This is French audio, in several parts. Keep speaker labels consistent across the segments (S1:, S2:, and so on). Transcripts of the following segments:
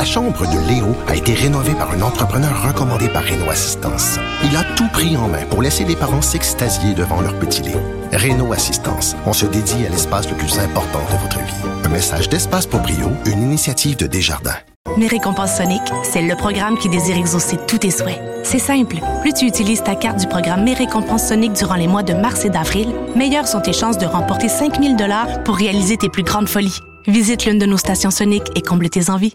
S1: La chambre de Léo a été rénovée par un entrepreneur recommandé par Renault Assistance. Il a tout pris en main pour laisser les parents s'extasier devant leur petit Léo. Renault Assistance, on se dédie à l'espace le plus important de votre vie. Un message d'Espace pour Brio, une initiative de Desjardins.
S2: Mes récompenses Sonic, c'est le programme qui désire exaucer tous tes souhaits. C'est simple. Plus tu utilises ta carte du programme Mes récompenses Sonic durant les mois de mars et d'avril, meilleures sont tes chances de remporter 5000 dollars pour réaliser tes plus grandes folies. Visite l'une de nos stations Sonic et comble tes envies.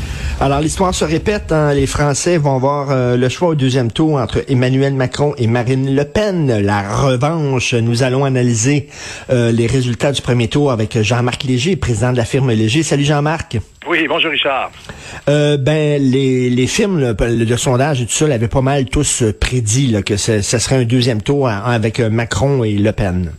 S3: Alors, l'histoire se répète. Hein. Les Français vont avoir euh, le choix au deuxième tour entre Emmanuel Macron et Marine Le Pen. La revanche. Nous allons analyser euh, les résultats du premier tour avec Jean-Marc Léger, président de la firme Léger. Salut Jean-Marc.
S4: Oui, bonjour Richard.
S3: Euh, ben, les, les films, le, sondage et tout ça l'avaient pas mal tous prédit que ce, serait un deuxième tour avec Macron et Le Pen.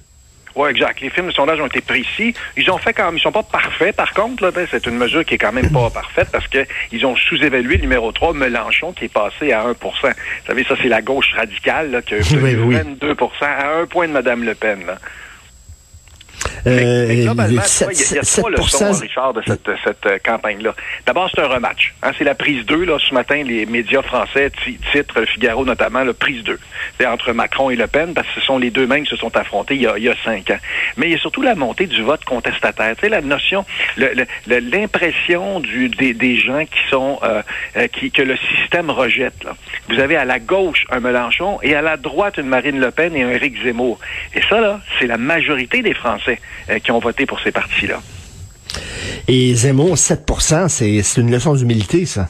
S4: Oui, exact. Les films de sondage ont été précis. Ils ont fait quand même, ils sont pas parfaits. Par contre, là, ben, c'est une mesure qui est quand même pas parfaite parce que ils ont sous-évalué le numéro 3, Mélenchon, qui est passé à 1% Vous savez, ça, c'est la gauche radicale, là, qui a eu 22% à un point de Mme Le Pen, là.
S3: Euh,
S4: mais, globalement, il y, a trois leçons, Richard, de cette, cette euh, campagne-là. D'abord, c'est un rematch. Hein, c'est la prise 2. Là, ce matin, les médias français titrent, le Figaro notamment, la prise 2. C'est entre Macron et Le Pen, parce que ce sont les deux mêmes qui se sont affrontés il y a, il y a cinq ans. Mais il y a surtout la montée du vote contestataire. Tu sais, la notion, l'impression du, des, des, gens qui sont, euh, euh, qui, que le système rejette. Là. Vous avez à la gauche un Mélenchon et à la droite une Marine Le Pen et un Éric Zemmour. Et ça, là, c'est la majorité des Français. Euh, qui ont voté pour ces partis-là.
S3: Et Zemmour, 7% c'est une leçon d'humilité, ça.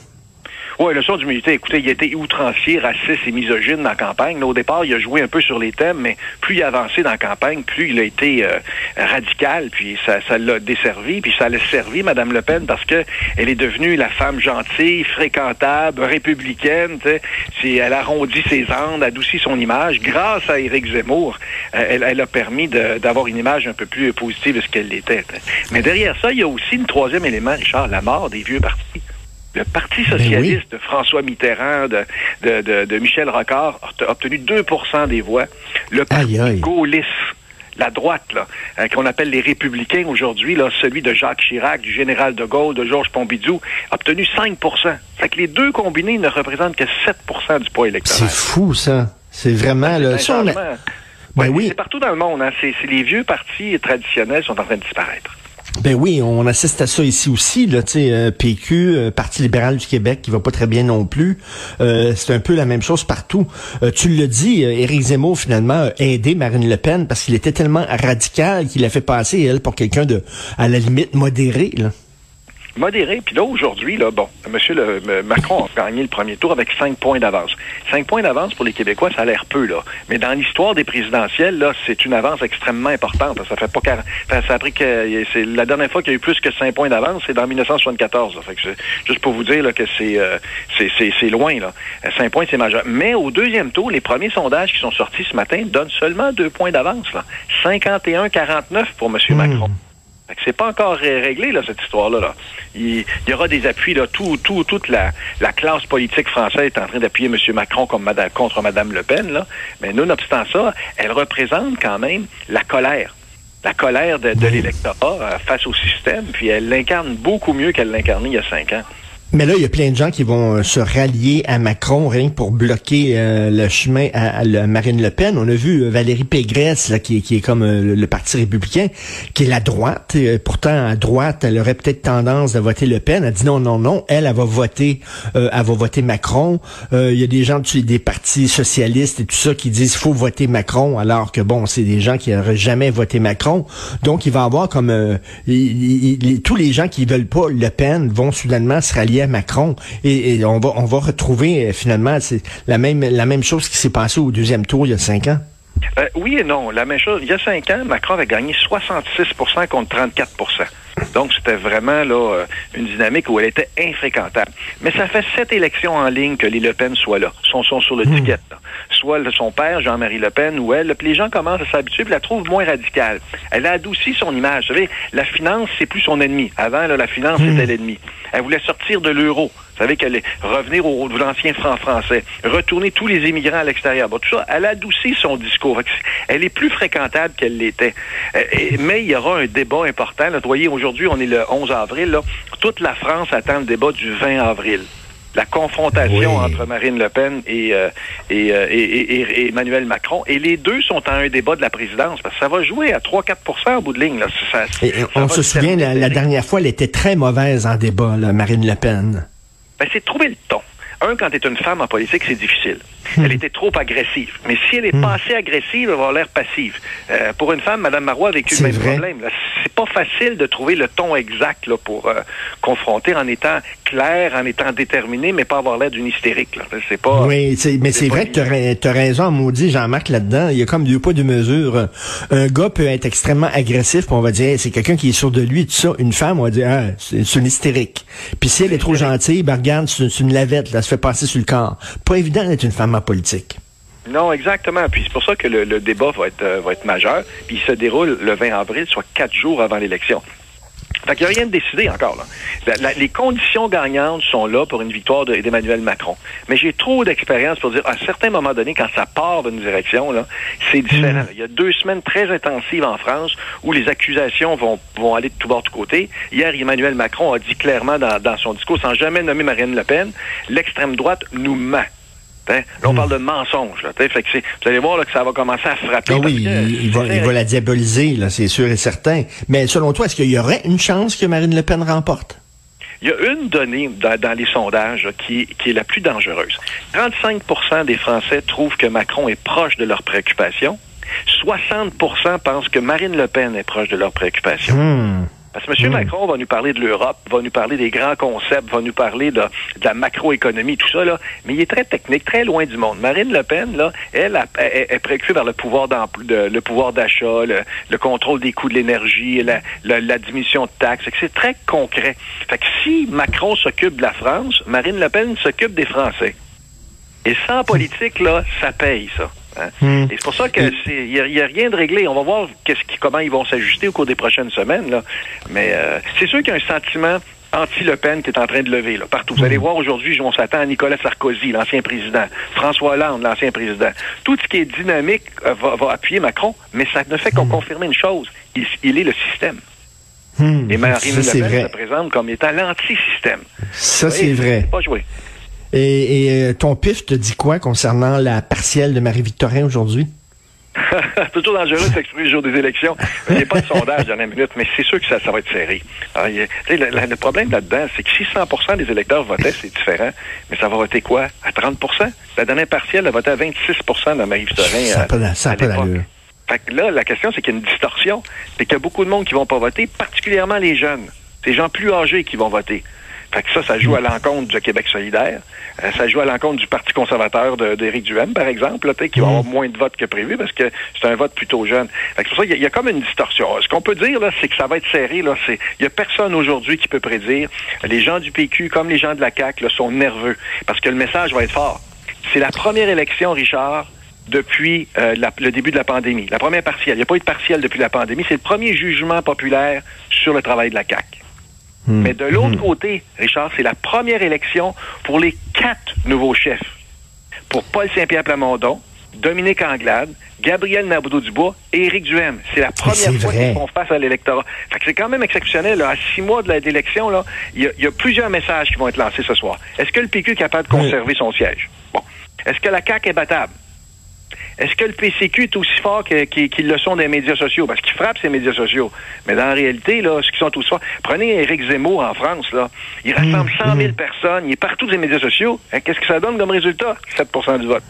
S4: Oui, leçon d'humilité. Écoutez, il a été outrancier, raciste et misogyne dans la campagne. au départ, il a joué un peu sur les thèmes, mais plus il a avancé dans la campagne, plus il a été euh, radical, puis ça, ça l'a desservi, puis ça l'a servi, Mme Le Pen, parce que elle est devenue la femme gentille, fréquentable, républicaine. Si elle arrondit ses andes, adoucit son image. Grâce à Éric Zemmour, euh, elle, elle, a permis d'avoir une image un peu plus positive de ce qu'elle était. Mais derrière ça, il y a aussi un troisième élément, Richard, la mort des vieux partis. Le Parti ben socialiste de François Mitterrand, de, de, de, Michel Rocard, a obtenu 2% des voix. Le Parti gaulliste, la droite, là, euh, qu'on appelle les républicains aujourd'hui, là, celui de Jacques Chirac, du général de Gaulle, de Georges Pompidou, a obtenu 5% Fait que les deux combinés ne représentent que 7% du poids électoral.
S3: C'est fou, ça. C'est vraiment... le.
S4: Ben oui. C'est partout dans le monde. Hein. C'est les vieux partis traditionnels sont en train de disparaître.
S3: Ben oui, on assiste à ça ici aussi, là, tu sais, euh, PQ, euh, Parti libéral du Québec, qui va pas très bien non plus. Euh, c'est un peu la même chose partout. tu le dis, Éric Zemmour, finalement, a aidé Marine Le Pen parce qu'il était tellement radical qu'il a fait passer, elle, pour quelqu'un de, à la limite, modéré, là
S4: modéré. Puis là, aujourd'hui, là, bon, M. Le, Macron a gagné le premier tour avec cinq points d'avance. Cinq points d'avance pour les Québécois, ça a l'air peu, là. Mais dans l'histoire des présidentielles, là, c'est une avance extrêmement importante. Ça fait pas ça a pris que c'est la dernière fois qu'il y a eu plus que cinq points d'avance, c'est dans 1974. Fait que juste pour vous dire là, que c'est euh, c'est loin, là. Cinq points, c'est majeur. Mais au deuxième tour, les premiers sondages qui sont sortis ce matin donnent seulement deux points d'avance, là. 51-49 pour M. Hmm. Macron. C'est pas encore réglé, là, cette histoire-là. Il, y aura des appuis, là. Tout, tout, toute la, classe politique française est en train d'appuyer M. Macron comme contre Mme Le Pen, là. Mais nonobstant ça, elle représente quand même la colère. La colère de, l'électorat euh, face au système, puis elle l'incarne beaucoup mieux qu'elle l'incarnait il y a cinq ans.
S3: Mais là, il y a plein de gens qui vont euh, se rallier à Macron rien que pour bloquer euh, le chemin à, Marine Le Pen. On a vu euh, Valérie Pégresse, là, qui, est comme le Parti républicain, qui est la droite. pourtant, à droite, elle aurait peut-être tendance à voter Le Pen. Elle dit non, non, non. Elle, elle va voter, elle va voter Macron. il y a des gens des partis socialistes et tout ça qui disent faut voter Macron, alors que bon, c'est des gens qui n'auraient jamais voté Macron. Donc, il va avoir comme tous les gens qui veulent pas Le Pen vont soudainement se rallier Macron. Et, on, va, on va retrouver euh, finalement la même, chose qui s'est passée au deuxième tour il y a cinq ans.
S4: Euh, oui et non. La même chose. Il y a cinq ans, Macron avait gagné 66% contre 34 donc, c'était vraiment là euh, une dynamique où elle était infréquentable. Mais ça fait sept élections en ligne que les Le Pen soient là, sont, sont sur le hmm. ticket. soit son père, Jean-Marie Le Pen, ou elle. Puis les gens commencent à s'habituer, puis la trouvent moins radicale. Elle a adouci son image. Vous savez, la finance, c'est plus son ennemi. Avant, là, la finance,
S3: Hmm.
S4: c'était l'ennemi. Elle voulait sortir de l'euro. Vous savez qu'elle est revenir au de l'ancien franc français, retourner tous les immigrants à l'extérieur. Bon, tout ça, elle a adouci son discours. Elle est plus fréquentable qu'elle l'était. Euh, mais il y aura un débat important. Là, vous voyez, aujourd'hui, on est le 11 avril. Là. Toute la France attend le débat du 20 avril. La confrontation
S3: Oui.
S4: entre Marine Le Pen et, euh, et, euh, et- Emmanuel Macron. Et les deux sont en un débat de la présidence. Parce que ça va jouer à 3-4% au bout de ligne. Là. Ça- ça-
S3: on se souvient, la, dernière fois, elle était très mauvaise en débat, là, Marine Le Pen.
S4: Ben, c'est trouver le ton. Un, quand tu es une femme en politique, c'est difficile.
S3: Hmm.
S4: Elle était trop agressive. Mais si elle est pas assez agressive, elle va avoir l'air passive. Euh, pour une femme, Mme Marois a vécu le même
S3: vrai.
S4: problème. C'est pas facile de trouver le ton exact là, pour euh, confronter en étant clair, en étant déterminé, mais pas avoir l'air d'une hystérique. C'est pas.
S3: Oui, mais c'est vrai que tu as, raison, maudit Jean-Marc, là-dedans. Il y a comme deux poids, deux mesures. Un gars peut être extrêmement agressif, puis on va dire, Hey, c'est quelqu'un qui est sûr de lui, tout ça. Une femme, on va dire, ah, c'est une hystérique. Puis si elle est trop gentille, ben regarde, c'est une lavette, là, fait passer sur le corps. Pas évident d'être une femme en politique.
S4: Non, exactement. Puis c'est pour ça que le, débat va être, euh, va être majeur. Puis il se déroule le 20 avril, soit quatre jours avant l'élection. Fait qu'il n'y a rien de décidé encore. Là. La- la- les conditions gagnantes sont là pour une victoire de- d'Emmanuel Macron. Mais j'ai trop d'expérience pour dire, à certains moments donnés, quand ça part d'une direction, là, c'est différent. Il y a deux semaines très intensives en France où les accusations vont, vont aller de tout bord, de tout côté. Hier, Emmanuel Macron a dit clairement dans, dans son discours, sans jamais nommer Marine Le Pen, l'extrême droite nous ment. T'sais, Là, on parle de mensonge. Là, t'sais. fait que c'est- vous allez voir là, que ça va commencer à frapper.
S3: Ah oui,
S4: que
S3: il, il va,
S4: c'est-
S3: il va la diaboliser, là, c'est sûr et certain. Mais selon toi, est-ce qu'il y aurait une chance que Marine Le Pen remporte?
S4: Il y a une donnée dans, dans les sondages là, qui, qui est la plus dangereuse. 35% des Français trouvent que Macron est proche de leurs préoccupations. 60% pensent que Marine Le Pen est proche de leurs préoccupations.
S3: Hmm.
S4: Parce que M. Macron va nous parler de l'Europe, va nous parler des grands concepts, va nous parler de, de la macroéconomie, tout ça, là. Mais il est très technique, très loin du monde. Marine Le Pen, là, elle, est préoccupée par le pouvoir de- le pouvoir d'achat, le, le contrôle des coûts de l'énergie, la, la, la diminution de taxes. C'est très concret. Fait que si Macron s'occupe de la France, Marine Le Pen s'occupe des Français. Et sans politique, là, ça paye, ça. Hein?
S3: Hmm.
S4: Et c'est pour ça que c'est il y, a rien de réglé. On va voir qu'est-ce qui, comment ils vont s'ajuster au cours des prochaines semaines. Là. Mais euh, c'est sûr qu'il y a un sentiment anti-Le Pen qui est en train de lever là, partout. Vous allez voir aujourd'hui, on s'attend à Nicolas Sarkozy, l'ancien président, François Hollande, l'ancien président. Tout ce qui est dynamique euh, va, va appuyer Macron, mais ça ne fait qu'on confirmer une chose. Il, il est le système.
S3: Hmm.
S4: Et Marine Le Pen se présente comme étant l'anti-système.
S3: Ça, c'est vrai.
S4: Pas joué.
S3: Et, et, euh, ton pif te dit quoi concernant la partielle de Marie-Victorin aujourd'hui?
S4: c'est toujours dangereux de s'exprimer le jour des élections. Il n'y a pas de sondage dernière minute, mais c'est sûr que ça, ça va être serré. Alors, il a- le, le- le problème là-dedans, c'est que si 100 des électeurs votaient, c'est différent. Mais ça va voter quoi? À 30% La dernière partielle a voté à 26% dans Marie-Victorin.
S3: Ça n'a pas ça d'allure.
S4: Fait que là, la question, c'est qu'il y a une distorsion. C'est qu'il y a beaucoup de monde qui vont pas voter, particulièrement les jeunes. C'est les gens plus âgés qui vont voter. Fait que ça, ça joue à l'encontre du Québec solidaire. Euh, ça joue à l'encontre du Parti conservateur d'Éric Duhem, par exemple, là, qui va avoir moins de votes que prévu parce que c'est un vote plutôt jeune. Fait que c'est pour ça qu'il y, a- il y a comme une distorsion. Ce qu'on peut dire, là, c'est que ça va être serré. Là, c'est, il y a personne aujourd'hui qui peut prédire. Les gens du PQ, comme les gens de la CAQ, là, sont nerveux parce que le message va être fort. C'est la première élection, Richard, depuis euh, la- le début de la pandémie. La première partielle. Il n'y a pas eu de partielle depuis la pandémie. C'est le premier jugement populaire sur le travail de la CAQ. Mais de l'autre côté, Richard, c'est la première élection pour les quatre nouveaux chefs. Pour Paul Saint-Pierre Plamondon, Dominique Anglade, Gabriel Naboudou-Dubois et Éric Duhem. C'est la première
S3: c'est
S4: fois qu'ils font face à l'électorat. C'est quand même exceptionnel. là. À six mois de l'élection, là, il y, a- il y a plusieurs messages qui vont être lancés ce soir. Est-ce que le PQ est capable de conserver son siège? Bon. Est-ce que la CAQ est battable? Est-ce que le PCQ est aussi fort qu'ils le sont des médias sociaux? Parce qu'ils frappent ces médias sociaux. Mais dans la réalité, là, ceux qui sont aussi forts. Prenez Éric Zemmour en France, là. Il rassemble 100 000 personnes. Il est partout des médias sociaux. Hein, Qu'est-ce que ça donne comme résultat? 7% du vote.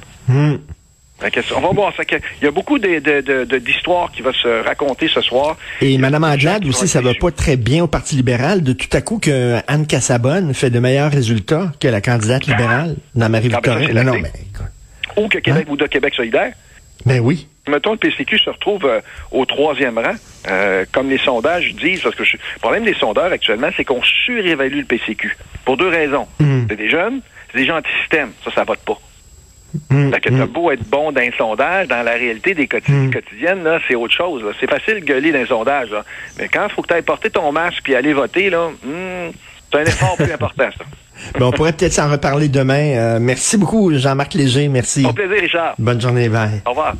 S4: Que On va voir. Que Il y a beaucoup d'histoires qui vont se raconter ce soir.
S3: Et Mme
S4: Il y a des gens
S3: Anglade
S4: qui
S3: aussi, ça
S4: être
S3: va pas très bien au Parti libéral. De tout à coup que Anne Cassabonne fait de meilleurs résultats que la candidate libérale dans Marie-Victorin.
S4: Ah, ben ça,
S3: non, mais écoute.
S4: Ou que Québec
S3: Hein?
S4: ou de Québec solidaire.
S3: Ben oui.
S4: mettons, le PCQ se retrouve euh, au troisième rang, euh, comme les sondages disent, parce que je- le problème des sondeurs actuellement, c'est qu'on surévalue le PCQ. Pour deux raisons.
S3: Mm.
S4: C'est des jeunes, c'est des gens anti-système. Ça, ça vote pas. Mmh, fait que t'as beau être bon d'un sondage, dans la réalité des
S3: Mm.
S4: quotidiennes, là, c'est autre chose. là. C'est facile de gueuler d'un sondage, là. mais quand il faut que tu ailles porter ton masque puis aller voter, là, hmm, c'est un effort plus important, ça.
S3: Ben, on pourrait peut-être s'en reparler demain. Euh, merci beaucoup, Jean-Marc Léger. Merci.
S4: Au plaisir, Richard.
S3: Bonne journée. Bye.
S4: Au revoir.